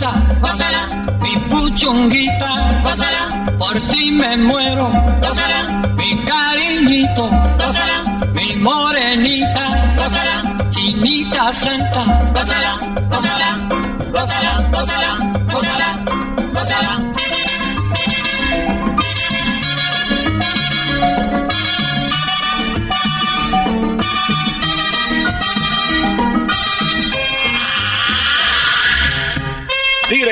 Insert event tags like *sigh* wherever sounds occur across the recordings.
Gózala, mi puchunguita, gózala, por ti me muero, gózala, mi cariñito, gózala, mi morenita, gózala, chinita santa, gózala, gózala, gózala, gózala, gózala.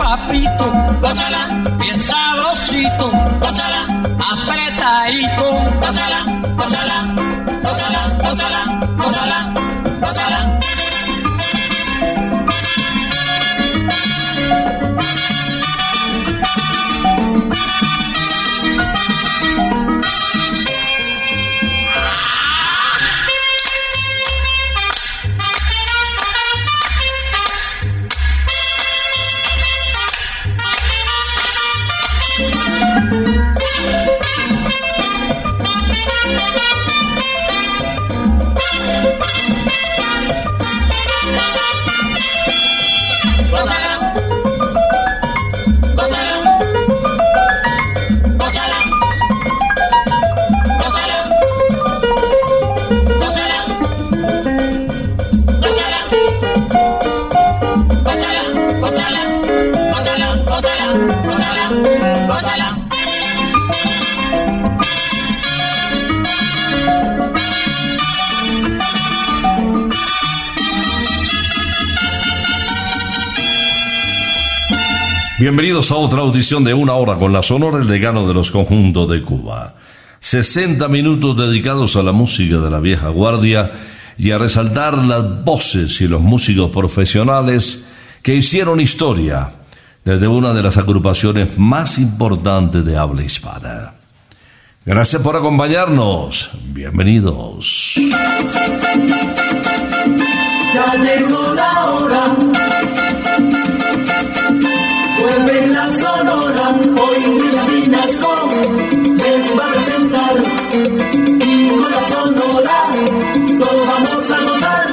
papito, gózala, bien sabrosito, gózala, apretadito, gózala, gózala, gózala, gózala, gózala, gózala. Bienvenidos a otra audición de una hora con la Sonora El Decano de los Conjuntos de Cuba. 60 minutos dedicados a la música de la vieja guardia y a resaltar las voces y los músicos profesionales que hicieron historia desde una de las agrupaciones más importantes de habla hispana. Gracias por acompañarnos. Bienvenidos. Ya llegó la hora. La sonora. Hoy Vinasco les. Y con la sonora todos vamos a gozar.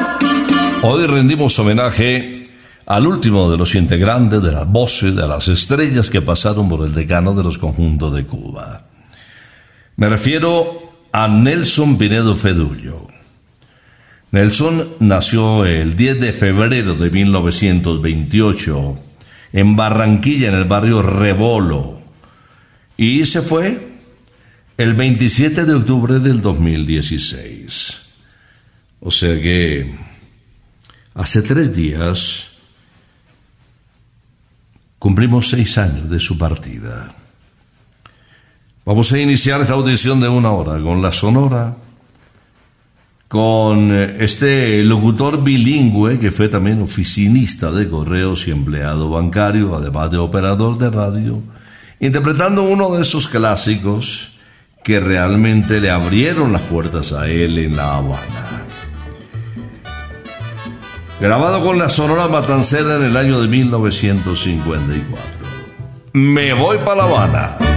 Hoy rendimos homenaje al último de los integrantes de las voces de las estrellas que pasaron por el decano de los conjuntos de Cuba. Me refiero a Nelson Pinedo Fedullo. Nelson nació el 10 de febrero de 1928 en Barranquilla, en el barrio Rebolo, y se fue el 27 de octubre del 2016. O sea que hace tres días cumplimos seis años de su partida. Vamos a iniciar esta audición de una hora con la sonora con eh, este locutor bilingüe que fue también oficinista de correos y empleado bancario, además de operador de radio, interpretando uno de esos clásicos que realmente le abrieron las puertas a él en La Habana. Grabado con la Sonora Matancera en el año de 1954. Me voy para La Habana.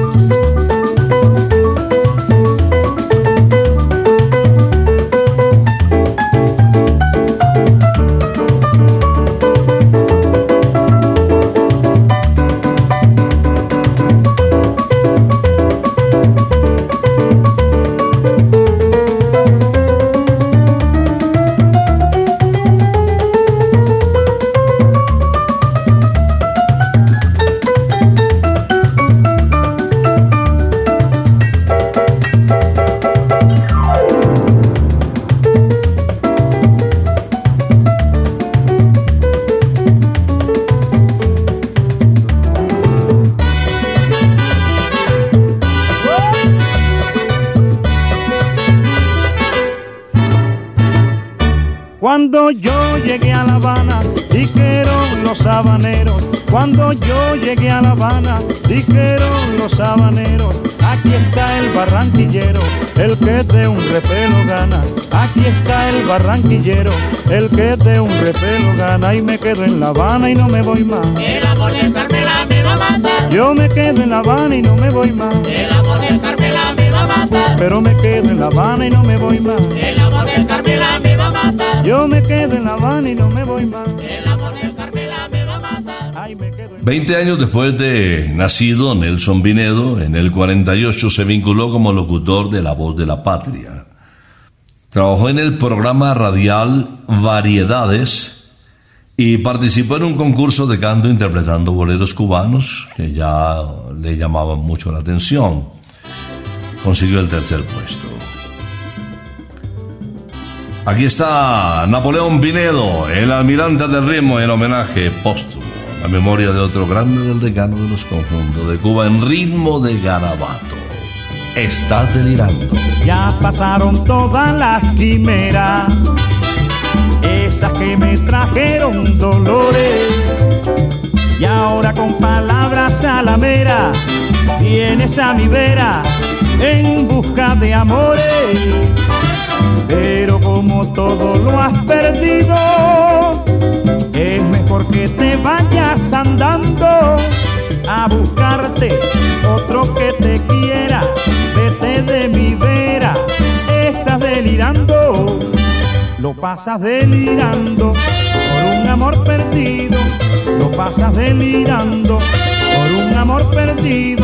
Cuando yo llegué a La Habana, dijeron los habaneros. Cuando yo llegué a La Habana, dijeron los habaneros. Aquí está el barranquillero, el que de un repelo gana. Aquí está el barranquillero, el que de un repelo gana. Y me quedo en La Habana y no me voy más. El amor del Carmela me va a matar. Yo me quedo en La Habana y no me voy más. El amor del Carmela me va a matar. Pero me quedo en La Habana y no me voy más. El amor del Carmela me va a matar. Yo me quedo en La Habana y no me voy más. El amor del Carmela me va a matar. Ay, me quedo en... 20 años después de nacido Nelson Vinedo, en el 48 se vinculó como locutor de La Voz de la Patria. Trabajó en el programa radial Variedades y participó en un concurso de canto interpretando boleros cubanos que ya le llamaban mucho la atención. Consiguió el tercer puesto. Aquí está Napoleón Vinedo, el almirante del ritmo, en homenaje póstumo a la memoria de otro grande del decano de los conjuntos de Cuba en ritmo de garabato. Estás delirando. Ya pasaron todas las quimeras, esas que me trajeron dolores. Y ahora con palabras a vienes a mi vera en busca de amores. Pero como todo lo has perdido, es mejor que te vayas andando a buscarte otro que te quiera. Vete de mi vera, estás delirando, lo pasas delirando por un amor perdido, lo pasas delirando por un amor perdido,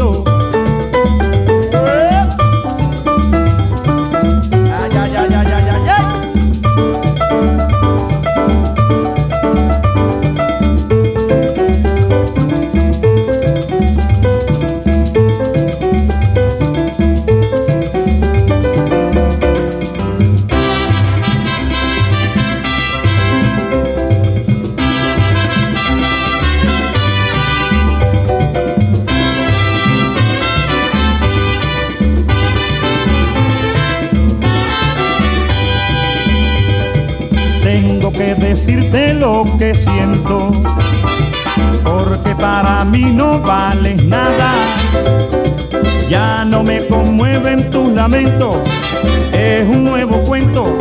Es un nuevo cuento,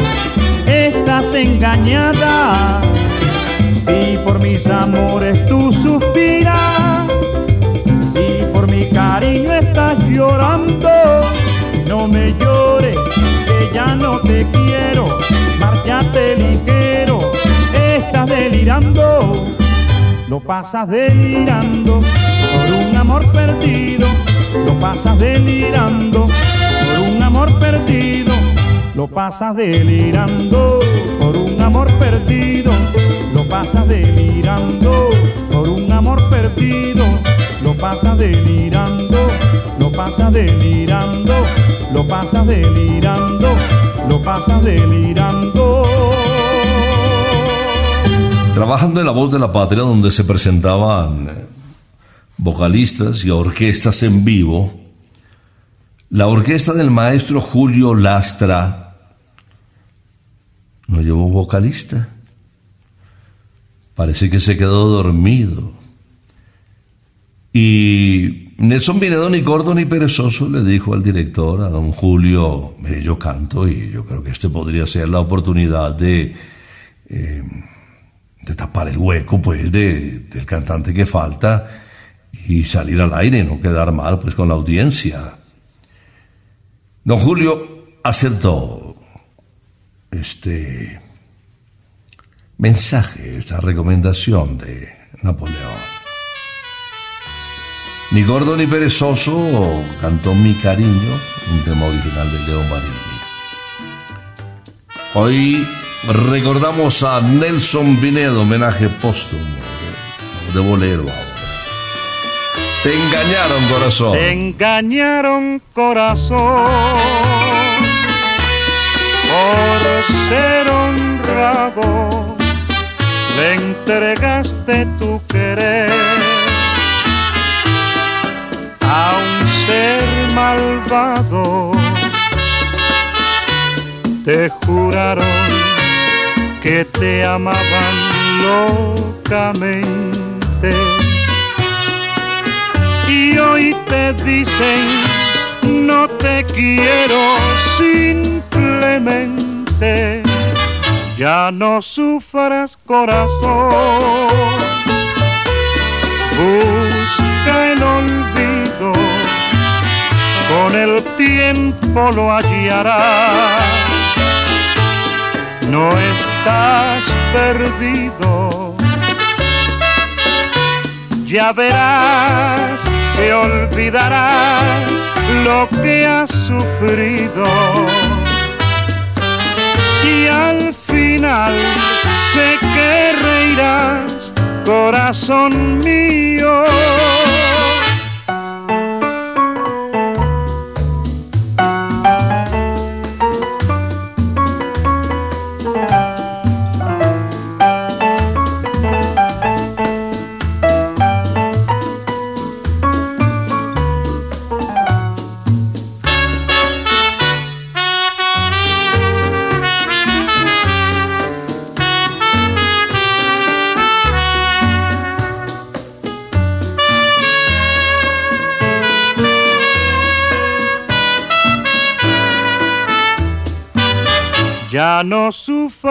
estás engañada. Si por mis amores tú suspiras, si por mi cariño estás llorando, no me llores, que ya no te quiero, márchate ligero, estás delirando, lo pasas delirando por un amor perdido lo pasas delirando lo pasas delirando por un amor perdido, lo pasas delirando por un amor perdido, lo pasas delirando, lo pasas delirando, lo pasas delirando, lo pasas delirando. Trabajando en la voz de la patria donde se presentaban vocalistas y orquestas en vivo, la orquesta del maestro Julio Lastra no llevó vocalista. Parece que se quedó dormido. Y Nelson Vinedo ni gordo ni perezoso le dijo al director, a don Julio, mire, yo canto y yo creo que este podría ser la oportunidad de, eh, tapar el hueco, pues, de, del cantante que falta y salir al aire no quedar mal pues con la audiencia. Don Julio aceptó este mensaje, esta recomendación de Napoleón. Ni gordo ni perezoso cantó Mi cariño, un tema original de Leo Marini. Hoy recordamos a Nelson Vinedo, homenaje póstumo de, de bolero ahora. Te engañaron, corazón. Te engañaron, corazón, por ser honrado, le entregaste tu querer a un ser malvado. Te juraron que te amaban locamente y hoy te dicen no te quiero simplemente. Ya no sufras corazón. Busca el olvido. Con el tiempo lo hallarás. No estás perdido. Ya verás que olvidarás lo que has sufrido y al final sé que reirás, corazón mío.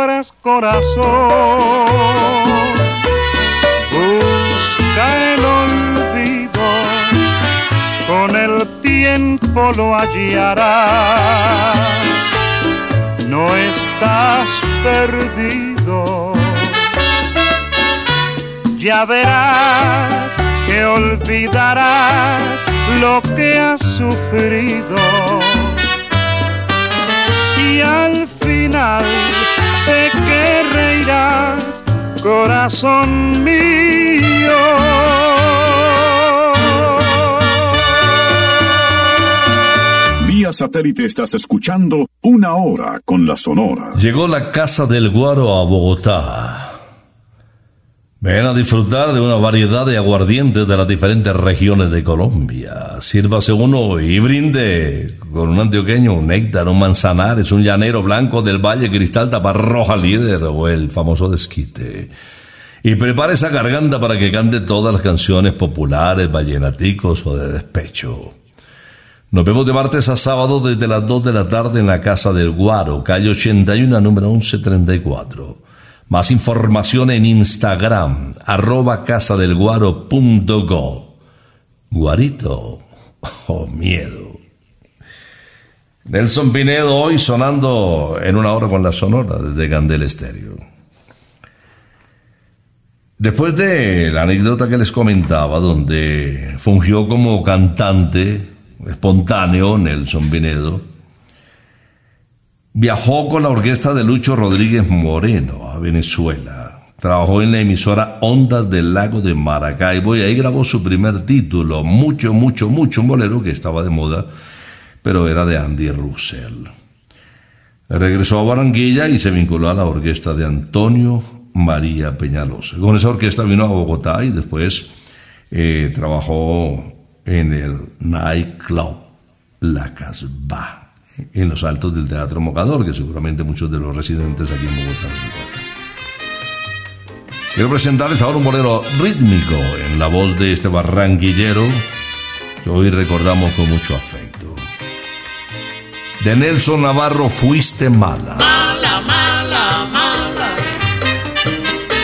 Sufras corazón, busca el olvido, con el tiempo lo hallarás, no estás perdido. Ya verás que olvidarás lo que has sufrido. Y al final sé que reirás, corazón mío. Vía satélite estás escuchando una hora con la Sonora. Llegó la Casa del Guaro a Bogotá. Ven a disfrutar de una variedad de aguardientes de las diferentes regiones de Colombia. Sírvase uno y brinde con un antioqueño, un néctar, un manzanares, un llanero blanco del Valle Cristal Taparroja Líder o el famoso desquite. Y prepara esa garganta para que cante todas las canciones populares, vallenaticos o de despecho. Nos vemos de martes a sábado desde las 2 de la tarde en la Casa del Guaro, calle 81, número 1134. Más información en Instagram, arroba casadelguaro.go. Guarito, *laughs* oh miedo. Nelson Pinedo hoy sonando en una hora con la sonora desde Gandel Estéreo. Después de la anécdota que les comentaba, donde fungió como cantante espontáneo Nelson Pinedo, viajó con la orquesta de Lucho Rodríguez Moreno a Venezuela. Trabajó en la emisora Ondas del Lago de Maracaibo y ahí grabó su primer título, mucho, mucho, mucho, un bolero que estaba de moda, pero era de Andy Russell. Regresó a Barranquilla y se vinculó a la orquesta de Antonio María Peñalosa. Con esa orquesta vino a Bogotá y después eh, trabajó en el nightclub La Casbah, en los altos del Teatro Mocador, que seguramente muchos de los residentes aquí en Bogotá recuerdan. Quiero presentarles ahora un bolero rítmico en la voz de este barranquillero que hoy recordamos con mucho afecto. De Nelson Navarro, Fuiste mala. Mala, mala, mala.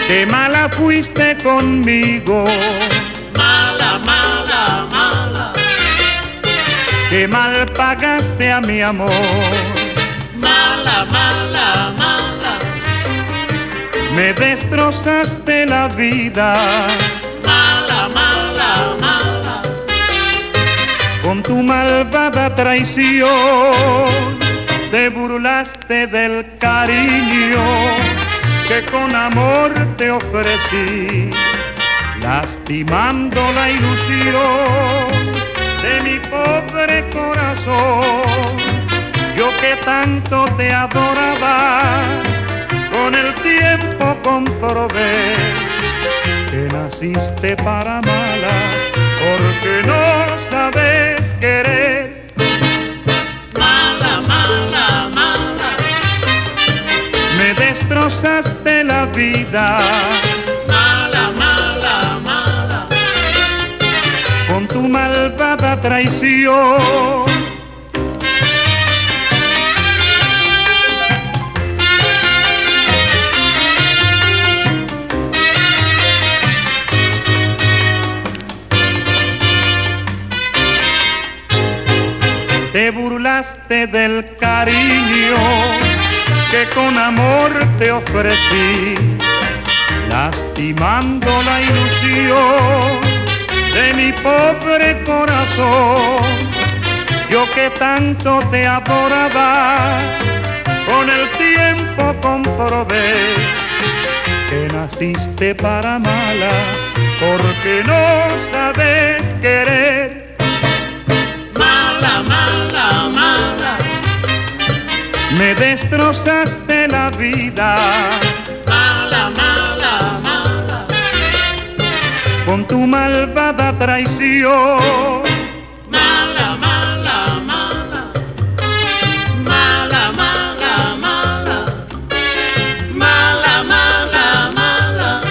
Qué mala fuiste conmigo, Mala, mala, mala. Qué mal pagaste a mi amor. Mala, mala, mala. Me destrozaste la vida Mala, mala, mala. con tu malvada traición. Te burlaste del cariño que con amor te ofrecí, lastimando la ilusión de mi pobre corazón. Yo que tanto te adoraba, con el tiempo comprobé que naciste para mala, porque no sabes querer. Mala, mala, mala. Me destrozaste la vida tu malvada traición. Te burlaste del cariño que con amor te ofrecí, lastimando la ilusión de mi pobre corazón. Yo que tanto te adoraba, con el tiempo comprobé que naciste para mala, porque no sabes querer. Mala, mala, mala. Me destrozaste la vida con tu malvada traición. Mala, mala, mala. Mala, mala, mala. Mala, mala, mala.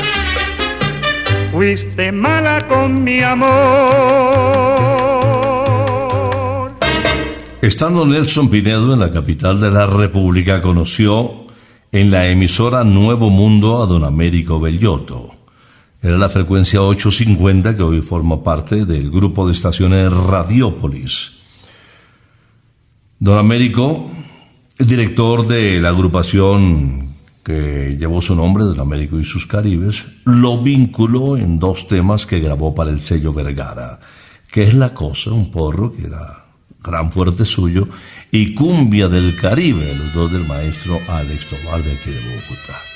Fuiste mala con mi amor. Estando Nelson Pinedo en la capital de la República, conoció en la emisora Nuevo Mundo a don Américo Bellotto. Era la frecuencia 850 que hoy forma parte del grupo de estaciones Radiópolis. Don Américo, director de la agrupación que llevó su nombre, Don Américo y sus Caribes, lo vinculó en dos temas que grabó para el sello Vergara, que es La Cosa, un porro que era gran fuerte suyo, y Cumbia del Caribe, los dos del maestro Alex Tobar de aquí de Bogotá.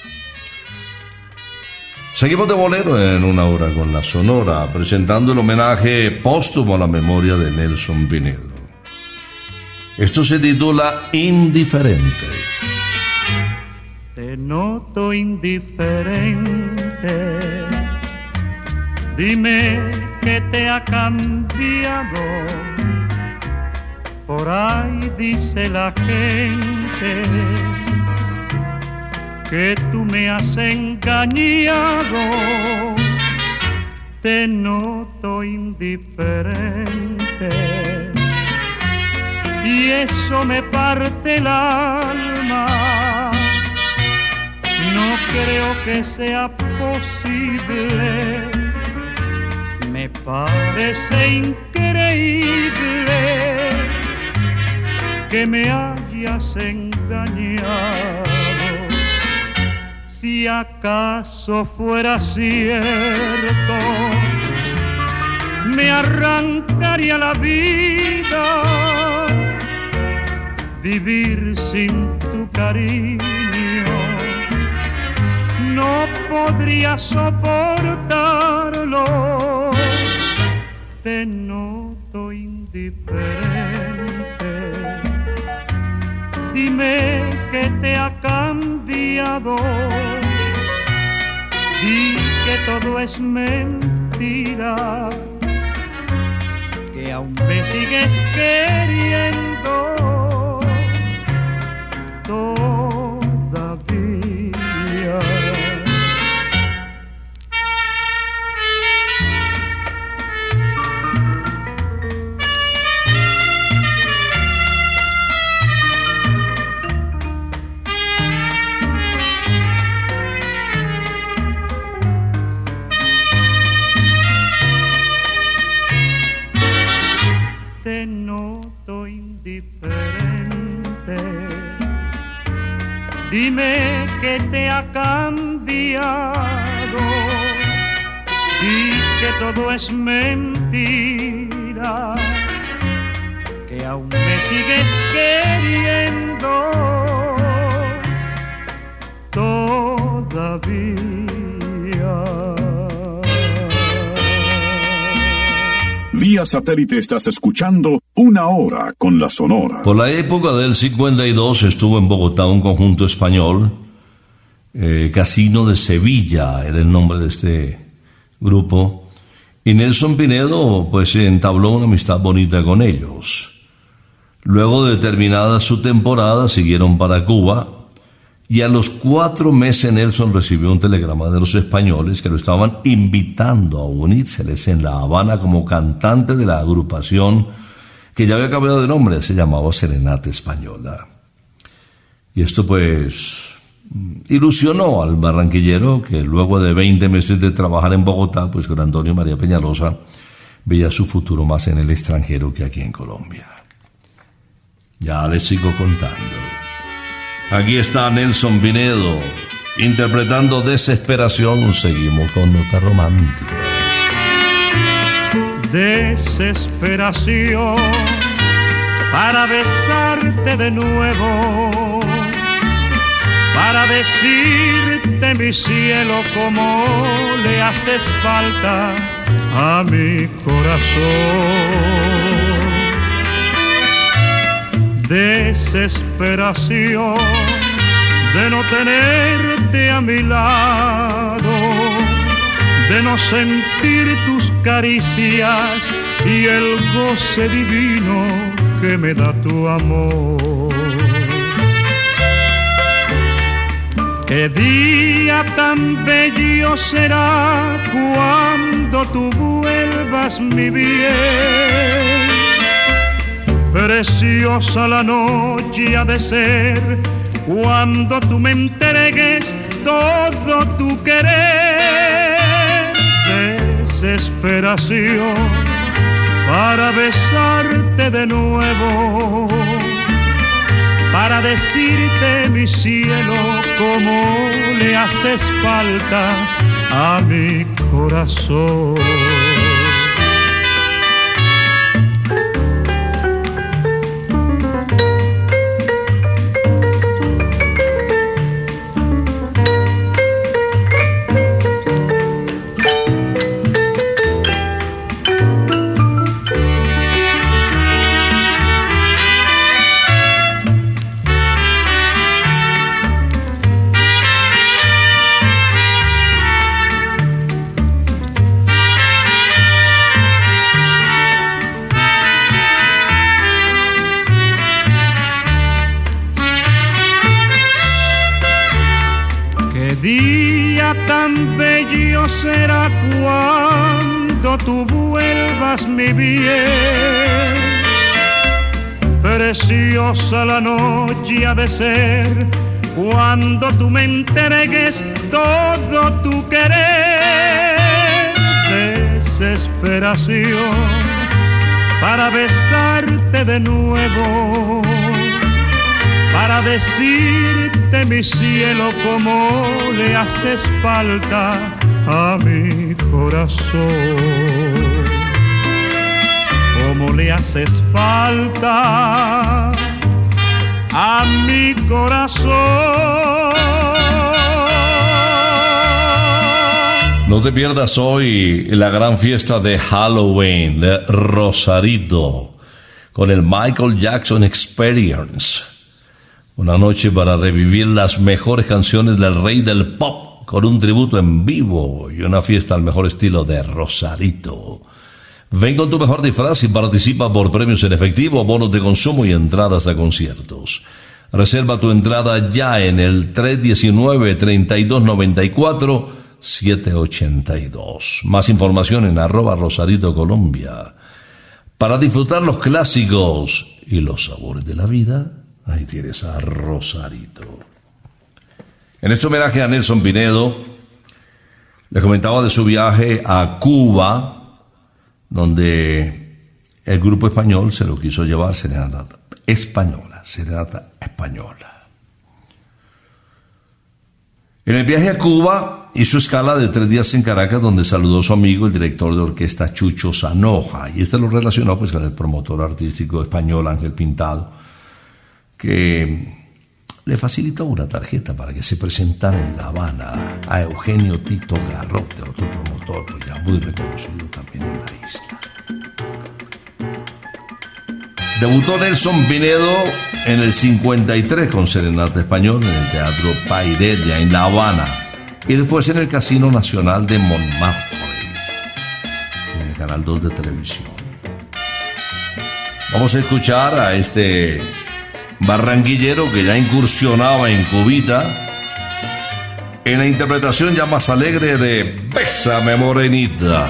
Seguimos de bolero en una hora con la Sonora, presentando el homenaje póstumo a la memoria de Nelson Pinedo. Esto se titula Indiferente. Te noto indiferente. Dime que te ha cambiado. Por ahí dice la gente que tú me has engañado. Te noto indiferente y eso me parte el alma. No creo que sea posible, me parece increíble que me hayas engañado. Si acaso fuera cierto, me arrancaría la vida vivir sin tu cariño. No podría soportarlo, te noto indiferente. Dime que te ha di que todo es mentira, que aún me sigues queriendo. Ha cambiado y que todo es mentira, que aún me sigues queriendo todavía. Vía satélite estás escuchando Una Hora con la Sonora. Por la época del 52 estuvo en Bogotá un conjunto español, eh, Casino de Sevilla era el nombre de este grupo, y Nelson Pinedo pues entabló una amistad bonita con ellos. Luego de terminada su temporada siguieron para Cuba y a los cuatro meses Nelson recibió un telegrama de los españoles que lo estaban invitando a unírseles en La Habana como cantante de la agrupación que ya había cambiado de nombre, se llamaba Serenata Española. Y esto pues ilusionó al barranquillero que luego de 20 meses de trabajar en Bogotá, pues con Antonio María Peñalosa, veía su futuro más en el extranjero que aquí en Colombia. Ya les sigo contando. Aquí está Nelson Pinedo interpretando Desesperación. Seguimos con nota romántica. desesperación para besarte de nuevo, para decirte mi cielo como le haces falta a mi corazón. Desesperación de no tenerte a mi lado de no sentir tus caricias y el goce divino que me da tu amor. Qué día tan bello será cuando tú vuelvas mi bien. Preciosa la noche ha de ser cuando tú me entregues todo tu querer desesperación para besarte de nuevo, para decirte mi cielo como le haces falta a mi corazón. Mi bien. Preciosa la noche ha de ser cuando tú me entregues todo tu querer. Desesperación para besarte de nuevo para decirte mi cielo cómo le haces falta a mi corazón. Le haces falta a mi corazón. No te pierdas hoy la gran fiesta de Halloween de Rosarito con el Michael Jackson Experience. Una noche para revivir las mejores canciones del rey del pop con un tributo en vivo y una fiesta al mejor estilo de Rosarito. Ven con tu mejor disfraz y participa por premios en efectivo, bonos de consumo y entradas a conciertos. Reserva tu entrada ya en el 319-3294-782. Más información en arroba Rosarito Colombia. Para disfrutar los clásicos y los sabores de la vida, ahí tienes a Rosarito. En este homenaje a Nelson Pinedo, le comentaba de su viaje a Cuba, donde el grupo español se lo quiso llevar serenata española, serenata española. En el viaje a Cuba hizo escala de tres días en Caracas, donde saludó a su amigo, el director de orquesta Chucho Sanoja, y este lo relacionó pues con el promotor artístico español Ángel Pintado, que le facilitó una tarjeta para que se presentara en La Habana a Eugenio Tito Garrote, otro promotor pues ya muy reconocido también en la isla. Debutó Nelson Pinedo en el 53 con Serenata Español en el Teatro Paidelia en La Habana y después en el Casino Nacional de Montmartre en el Canal 2 de televisión. Vamos a escuchar a este barranquillero que ya incursionaba en Cubita en la interpretación ya más alegre de Bésame Morenita.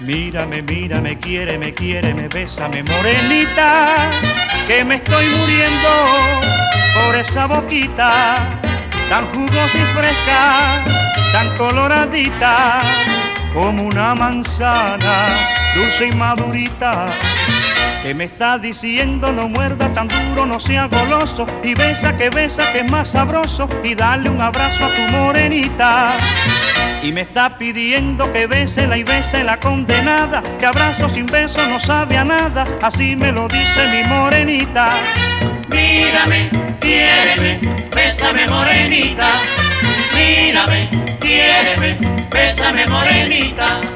Mírame, mírame, quiere, me quiere, me bésame, morenita, que me estoy muriendo por esa boquita tan jugosa y fresca, tan coloradita como una manzana, dulce y madurita. Que me está diciendo no muerda tan duro, no sea goloso y besa que besa que es más sabroso y dale un abrazo a tu morenita. Y me está pidiendo que bésela y bese la condenada, que abrazo sin beso no sabe a nada, así me lo dice mi morenita. Mírame, quiéreme, bésame morenita. Mírame, quiéreme, bésame morenita.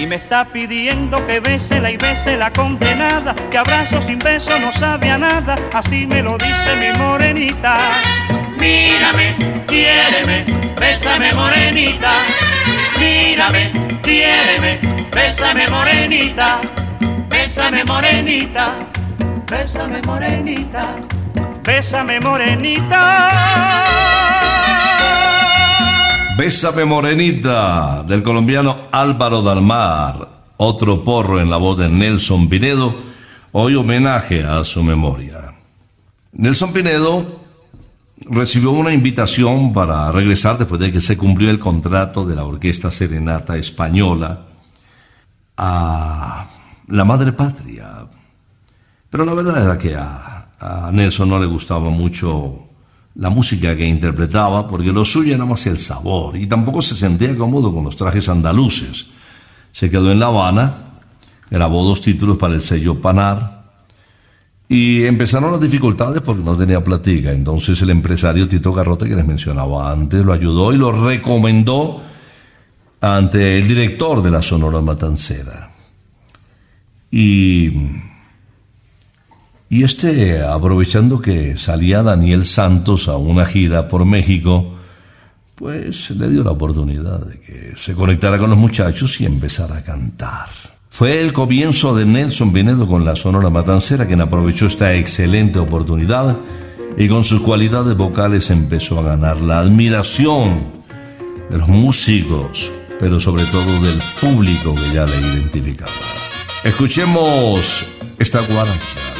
Y me está pidiendo que bésela y bese la condenada, que abrazo sin beso no sabe a nada, así me lo dice mi morenita. Mírame, quiéreme, bésame morenita. Mírame, quiéreme, bésame morenita. Bésame morenita, bésame morenita. Bésame morenita. Bésame Morenita, del colombiano Álvaro Dalmar, otro porro en la voz de Nelson Pinedo, hoy homenaje a su memoria. Nelson Pinedo recibió una invitación para regresar después de que se cumplió el contrato de la Orquesta Serenata Española a la madre patria. Pero la verdad era que a, a Nelson no le gustaba mucho la música que interpretaba, porque lo suyo era más el sabor, y tampoco se sentía cómodo con los trajes andaluces. Se quedó en La Habana, grabó dos títulos para el sello Panar, y empezaron las dificultades porque no tenía platica. Entonces el empresario Tito Garrote, que les mencionaba antes, lo ayudó y lo recomendó ante el director de la Sonora Matancera. Y, y este, aprovechando que salía Daniel Santos a una gira por México, pues le dio la oportunidad de que se conectara con los muchachos y empezara a cantar. Fue el comienzo de Nelson Pinedo con la Sonora Matancera, quien aprovechó esta excelente oportunidad y con sus cualidades vocales empezó a ganar la admiración de los músicos, pero sobre todo del público que ya le identificaba. Escuchemos esta guaracha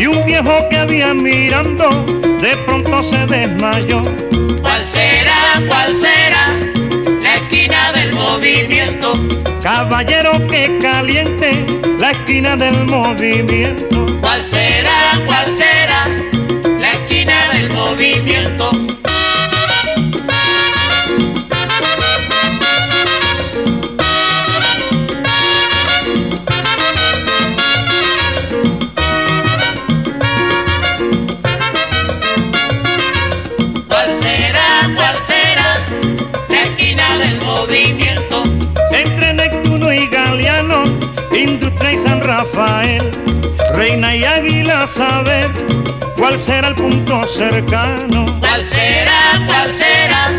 y un viejo que había mirando de pronto se desmayó. ¿Cuál será, cuál será la esquina del movimiento? Caballero que caliente la esquina del movimiento. ¿Cuál será, cuál será la esquina del movimiento? Rafael, Reina y Águila, saber cuál será el punto cercano. ¿Cuál será, cuál será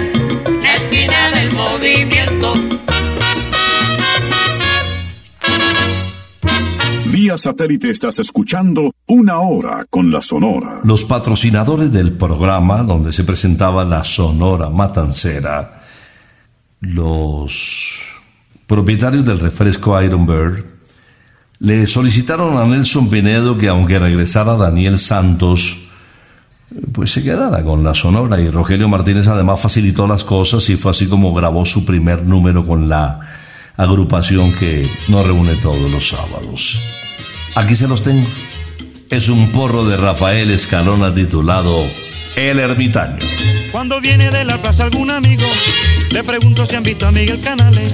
la esquina del movimiento? Vía satélite estás escuchando una hora con la Sonora. Los patrocinadores del programa donde se presentaba la Sonora Matancera, los propietarios del refresco Iron Bird, le solicitaron a Nelson Pinedo que aunque regresara Daniel Santos, pues se quedara con la Sonora y Rogelio Martínez además facilitó las cosas y fue así como grabó su primer número con la agrupación que nos reúne todos los sábados. Aquí se los tengo. Es un porro de Rafael Escalona titulado El Ermitaño. Cuando viene de la plaza algún amigo, le pregunto si han visto a Miguel Canales.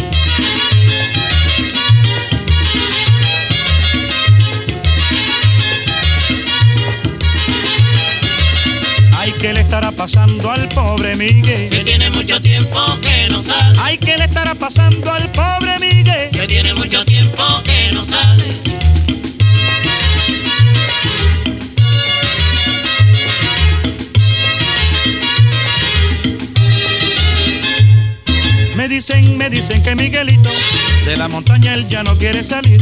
Pasando al pobre Miguel? Que tiene mucho tiempo que no sale, Ay, ¿qué le estará pasando al pobre Miguel? que tiene mucho tiempo que no sale. Me dicen, me dicen que Miguelito de la montaña él ya no quiere salir.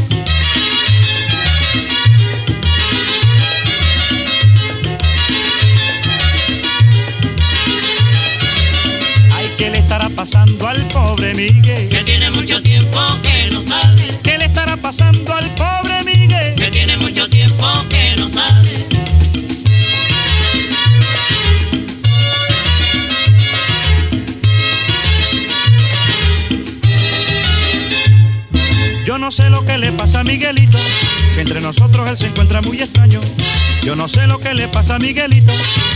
Pasando al pobre Miguel. Que tiene mucho tiempo que no sale. ¿Qué le estará pasando al pobre Miguel? Que tiene mucho tiempo que no sale. Yo no sé lo que le pasa a Miguelito, que entre nosotros él se encuentra muy extraño. Yo no sé lo que le pasa a Miguelito,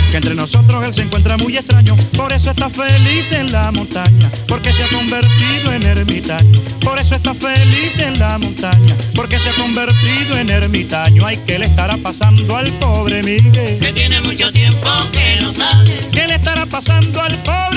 que entre nosotros él se encuentra muy extraño. Por eso está feliz en la montaña, porque se ha convertido en ermitaño. Por eso está feliz en la montaña, porque se ha convertido en ermitaño. Ay, ¿qué le estará pasando al pobre Miguel? Que tiene mucho tiempo que no sale. ¿Qué le estará pasando al pobre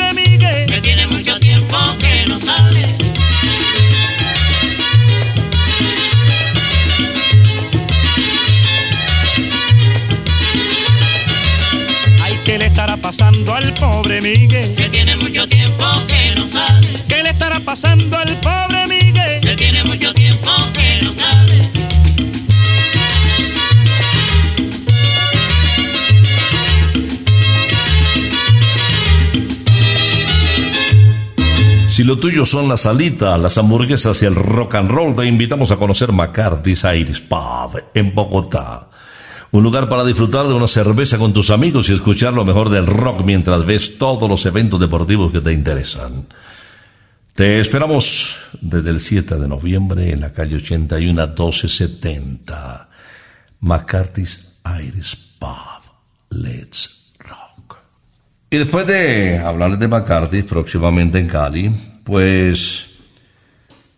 pobre Miguel? Que tiene mucho tiempo que no sale. ¿Qué le estará pasando al pobre Miguel? Que tiene mucho tiempo que no sale. Si lo tuyo son las alitas, las hamburguesas y el rock and roll, te invitamos a conocer McCarthy's Irish Pub en Bogotá. Un lugar para disfrutar de una cerveza con tus amigos y escuchar lo mejor del rock mientras ves todos los eventos deportivos que te interesan. Te esperamos desde el 7 de noviembre en la calle 81 1270. McCarthy's Irish Pub. Let's rock. Y después de hablarles de McCarthy próximamente en Cali, pues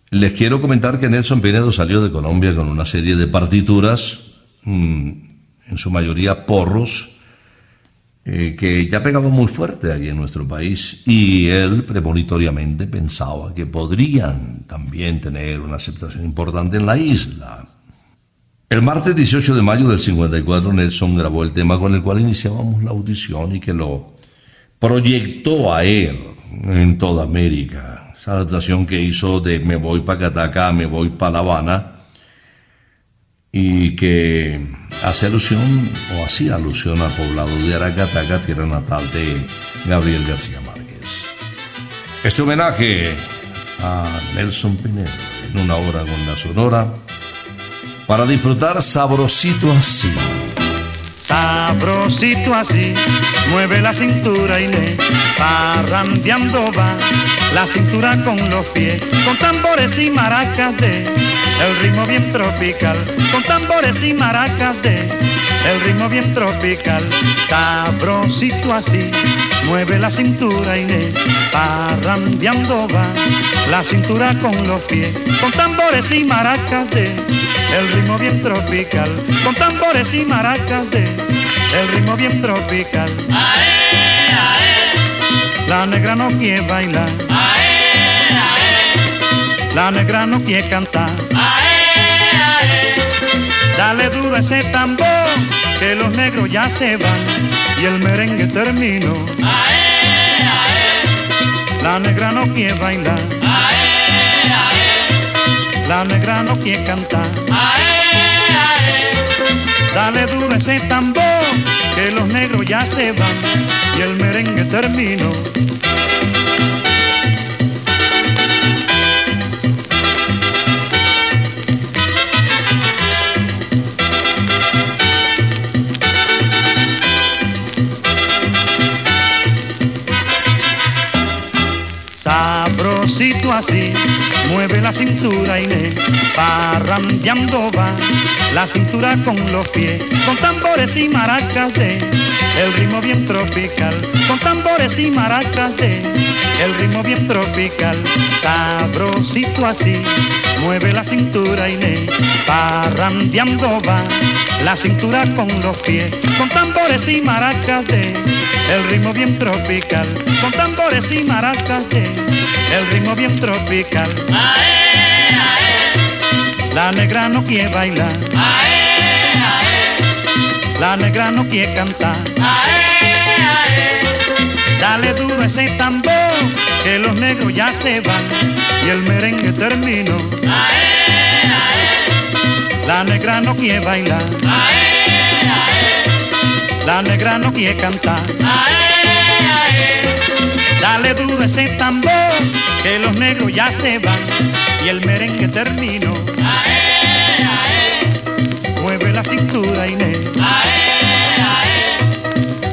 les quiero comentar que Nelson Pinedo salió de Colombia con una serie de partituras, mm, en su mayoría porros, eh, que ya pegaban muy fuerte aquí en nuestro país y él premonitoriamente pensaba que podrían también tener una aceptación importante en la isla. El martes 18 de mayo del 54 Nelson grabó el tema con el cual iniciábamos la audición y que lo proyectó a él en toda América. Esa adaptación que hizo de Me voy pa' Cataca, Me voy pa' La Habana y que hace alusión o hacía alusión al poblado de Aracataca, tierra natal de Gabriel García Márquez. Este homenaje a Nelson Pinedo en una hora con la Sonora para disfrutar sabrosito así. Sabrosito así, mueve la cintura y le parrandeando va. La cintura con los pies, con tambores y maracas de el ritmo bien tropical. Con tambores y maracas de el ritmo bien tropical. Sabrosito así, mueve la cintura y le parrandeando va. La cintura con los pies, con tambores y maracas de el ritmo bien tropical. Con tambores y maracas de el ritmo bien tropical. Ae, ae, La negra no quiere bailar, ae, ae, la negra no quiere cantar. Dale duro ese tambor, que los negros ya se van y el merengue terminó. Ae, ae, La negra no quiere bailar, ae, la negra no quiere cantar. Dale duro ese tambor, que los negros ya se van y el merengue terminó. Sabrosito así, mueve la cintura le parrandeando va. La cintura con los pies, con tambores y maracas de el ritmo bien tropical. Con tambores y maracas de el ritmo bien tropical. Sabrosito así, mueve la cintura le parrandeando va. La cintura con los pies, con tambores y maracas de el ritmo bien tropical. Con tambores y maracas de el ritmo bien tropical. Ae, ae, La negra no quiere bailar, ae, La negra no quiere cantar. Dale duro ese tambor, que los negros ya se van y el merengue terminó. La negra no quiere bailar, la negra no quiere cantar. Dale duro ese tambor, que los negros ya se van y el merengue terminó. Mueve la cintura Inés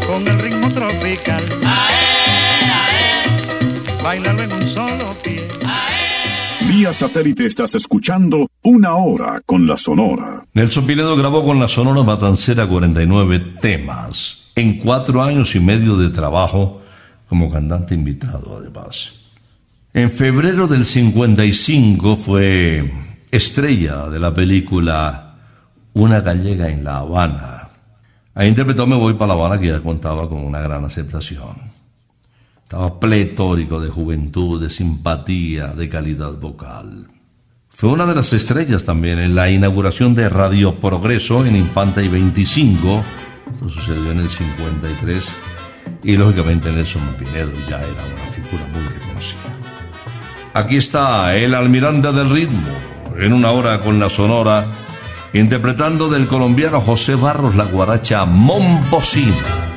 con el ritmo tropical. Bailalo en un pie. Vía satélite estás escuchando Una Hora con la Sonora. Nelson Pinedo grabó con la Sonora Matancera 49 temas en cuatro años y medio de trabajo como cantante invitado además. En febrero del 55 fue estrella de la película Una gallega en La Habana. Ahí interpretó Me voy para La Habana que ya contaba con una gran aceptación. Estaba pletórico de juventud, de simpatía, de calidad vocal. Fue una de las estrellas también en la inauguración de Radio Progreso en Infanta y 25. Esto sucedió en el 53. Y lógicamente Nelson Pinedo ya era una figura muy reconocida. Aquí está el almirante del ritmo, en una hora con la sonora, interpretando del colombiano José Barros la guaracha Momposina.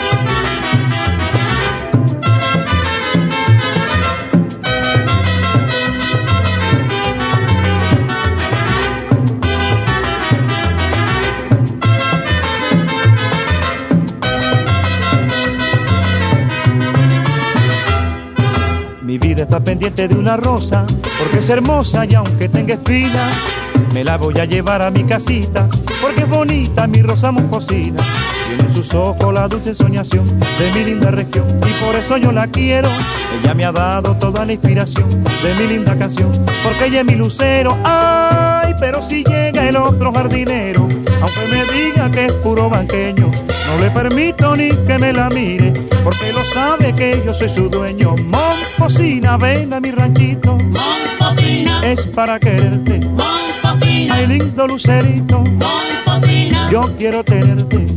Está pendiente de una rosa, porque es hermosa y aunque tenga espinas, me la voy a llevar a mi casita, porque es bonita mi rosa momposina. Tiene en sus ojos la dulce soñación de mi linda región, y por eso yo la quiero. Ella me ha dado toda la inspiración de mi linda canción, porque ella es mi lucero. Ay, pero si llega el otro jardinero, aunque me diga que es puro banqueño, no le permito ni que me la mire, porque lo sabe que yo soy su dueño. Momposina, ven a mi ranchito, Momposina, es para quererte. Momposina, Ay, lindo lucerito, Momposina. yo quiero tenerte.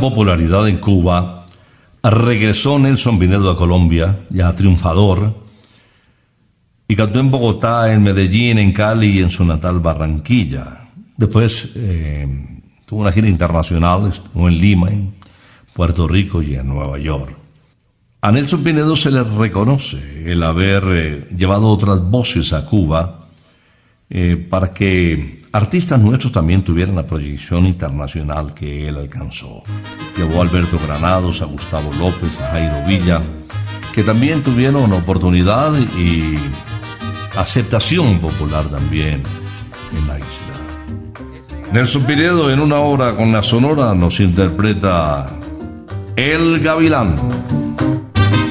Popularidad en Cuba, regresó Nelson Pinedo a Colombia, ya triunfador, y cantó en Bogotá, en Medellín, en Cali y en su natal Barranquilla. Después eh, tuvo una gira internacional, estuvo en Lima, en Puerto Rico y en Nueva York. A Nelson Pinedo se le reconoce el haber eh, llevado otras voces a Cuba eh, para que artistas nuestros también tuvieran la proyección internacional que él alcanzó. Llevó a Alberto Granados, a Gustavo López, a Jairo Villa, que también tuvieron oportunidad y aceptación popular también en la isla. Nelson Pinedo en una hora con la Sonora nos interpreta El Gavilán.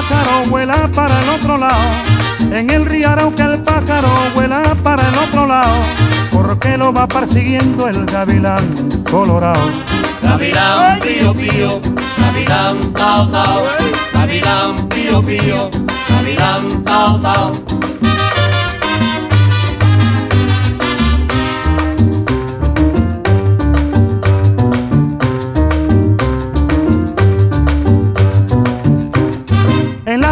Pájaro vuela para el otro lado. En el río Arauca el pájaro vuela para el otro lado. Porque lo va persiguiendo el gavilán colorado. Gavilán pío pío, gavilán tao tao, gavilán pío pío, gavilán tao tao.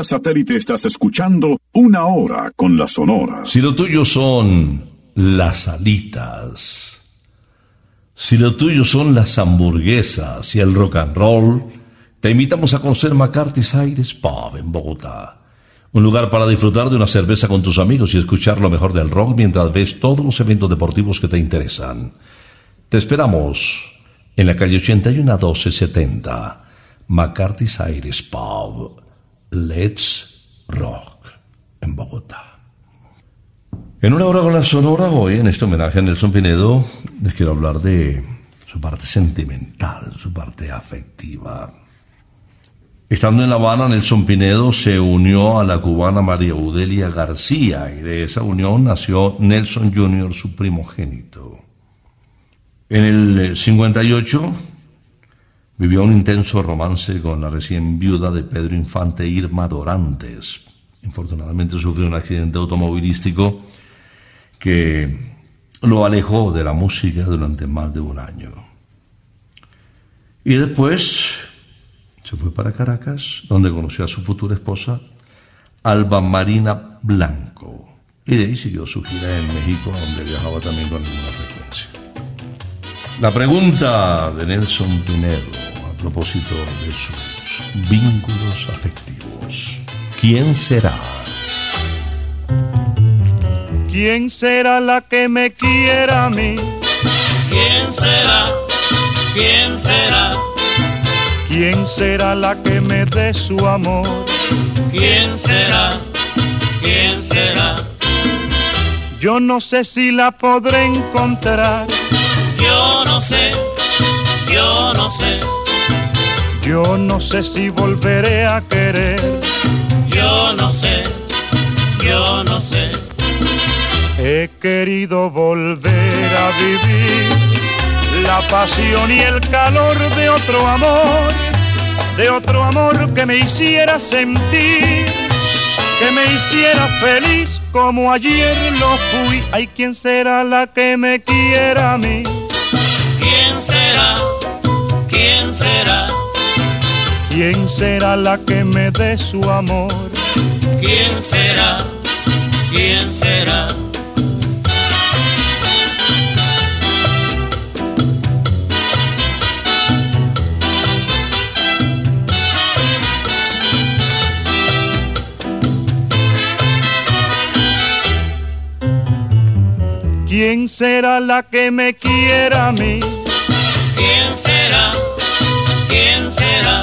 Satélite estás escuchando Una Hora con la Sonora. Si lo tuyo son las alitas, si lo tuyo son las hamburguesas y el rock and roll, te invitamos a conocer McCarthy's Aires Pub en Bogotá. Un lugar para disfrutar de una cerveza con tus amigos y escuchar lo mejor del rock mientras ves todos los eventos deportivos que te interesan. Te esperamos en la calle 81 a 1270, McCarthy's Aires Pub. Let's Rock en Bogotá. En una hora con la sonora, hoy en este homenaje a Nelson Pinedo, les quiero hablar de su parte sentimental, su parte afectiva. Estando en La Habana, Nelson Pinedo se unió a la cubana María Udelia García y de esa unión nació Nelson Jr., su primogénito. En el 58 vivió un intenso romance con la recién viuda de Pedro Infante, Irma Dorantes. Infortunadamente sufrió un accidente automovilístico que lo alejó de la música durante más de un año. Y después se fue para Caracas, donde conoció a su futura esposa, Alba Marina Blanco. Y de ahí siguió su gira en México, donde viajaba también con alguna frecuencia. La pregunta de Nelson Pinedo propósito de sus vínculos afectivos. ¿Quién será? ¿Quién será la que me quiera a mí? ¿Quién será? ¿Quién será? ¿Quién será la que me dé su amor? ¿Quién será? ¿Quién será? Yo no sé si la podré encontrar. Yo no sé, yo no sé, Yo no sé si volveré a querer. yo no sé, yo no sé. He querido volver a vivir la pasión y el calor de otro amor, de otro amor que me hiciera sentir, que me hiciera feliz como ayer lo fui. Ay, ¿quién será la que me quiera a mí? ¿Quién será la que me dé su amor? ¿Quién será? ¿Quién será? ¿Quién será la que me quiera a mí? ¿Quién será? ¿Quién será?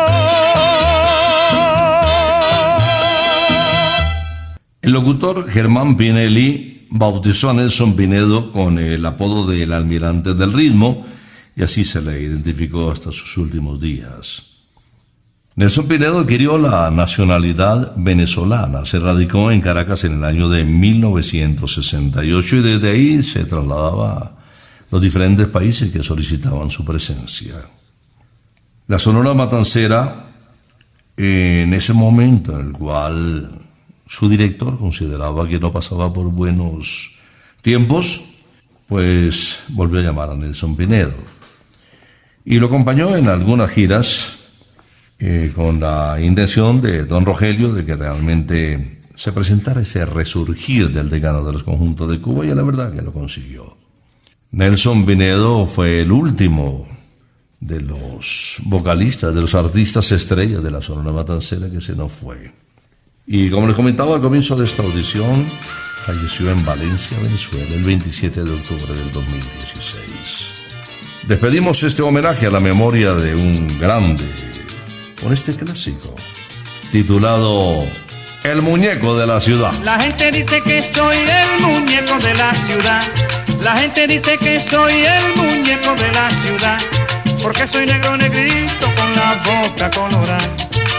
El locutor Germán Pinelli bautizó a Nelson Pinedo con el apodo del almirante del ritmo y así se le identificó hasta sus últimos días. Nelson Pinedo adquirió la nacionalidad venezolana, se radicó en Caracas en el año de 1968 y desde ahí se trasladaba a los diferentes países que solicitaban su presencia. La Sonora Matancera, en ese momento en el cual su director consideraba que no pasaba por buenos tiempos, pues volvió a llamar a Nelson Pinedo. Y lo acompañó en algunas giras eh, con la intención de don Rogelio de que realmente se presentara ese resurgir del decano de los conjuntos de Cuba y la verdad que lo consiguió. Nelson Pinedo fue el último de los vocalistas, de los artistas estrellas de la Sonora Matancera que se nos fue. Y como les comentaba al comienzo de esta audición, falleció en Valencia, Venezuela, el 27 de octubre del 2016. Despedimos este homenaje a la memoria de un grande con este clásico titulado El muñeco de la ciudad. La gente dice que soy el muñeco de la ciudad. La gente dice que soy el muñeco de la ciudad. Porque soy negro negrito con la boca colorada.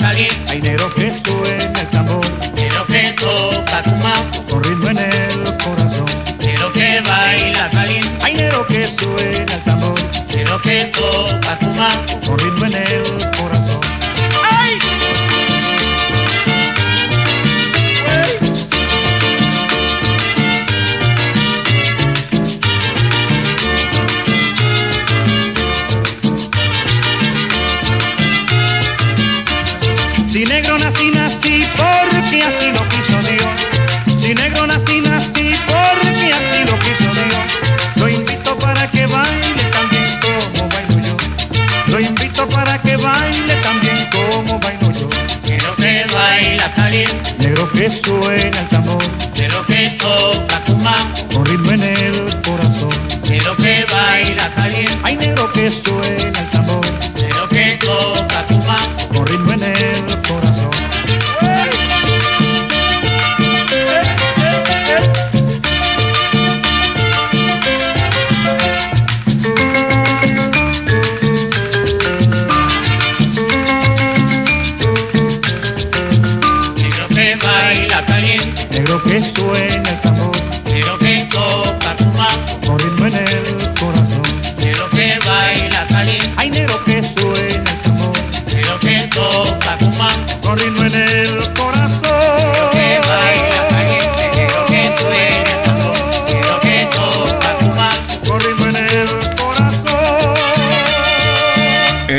Caliente, Ay, negro que suena el tambor. que toca cumaco, Con ritmo en el corazón. pero que baila caliente, Ay, negro que suena el tambor. que toca cumaco. Con ritmo en el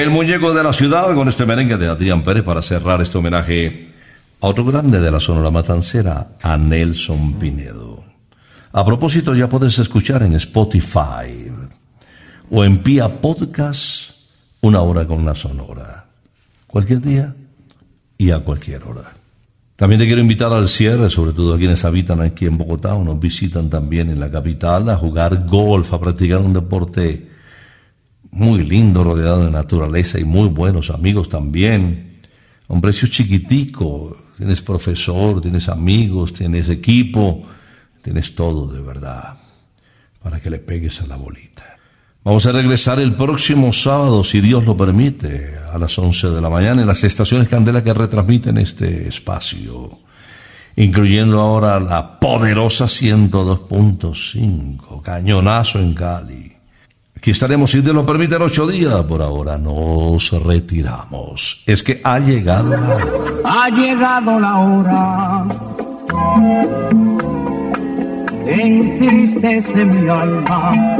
el muñeco de la ciudad con este merengue de Adrián Pérez para cerrar este homenaje a otro grande de la Sonora Matancera, a Nelson Pinedo. A propósito, ya puedes escuchar en Spotify o en Pia Podcast Una Hora con la Sonora. Cualquier día y a cualquier hora. También te quiero invitar al cierre, sobre todo a quienes habitan aquí en Bogotá o nos visitan también en la capital, a jugar golf, a practicar un deporte muy lindo, rodeado de naturaleza y muy buenos amigos también. A un precio chiquitico, tienes profesor, tienes amigos, tienes equipo, tienes todo de verdad para que le pegues a la bolita. Vamos a regresar el próximo sábado, si Dios lo permite, a las 11 de la mañana en las estaciones Candela que retransmiten este espacio, incluyendo ahora la poderosa 102.5, cañonazo en Cali. Aquí estaremos, si Dios lo permite, en ocho días. Por ahora nos retiramos. Es que ha llegado la hora. Ha llegado la hora. Entristece mi alma.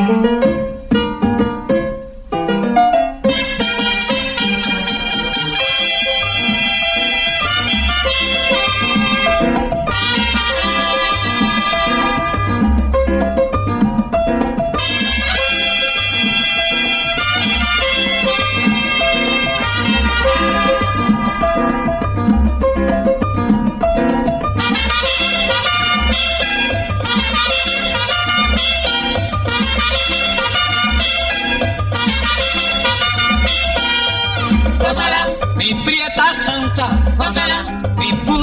Gózala,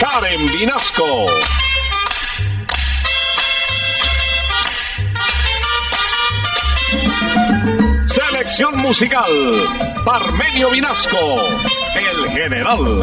Karen Vinasco. Selección musical, Parmenio Vinasco, el general.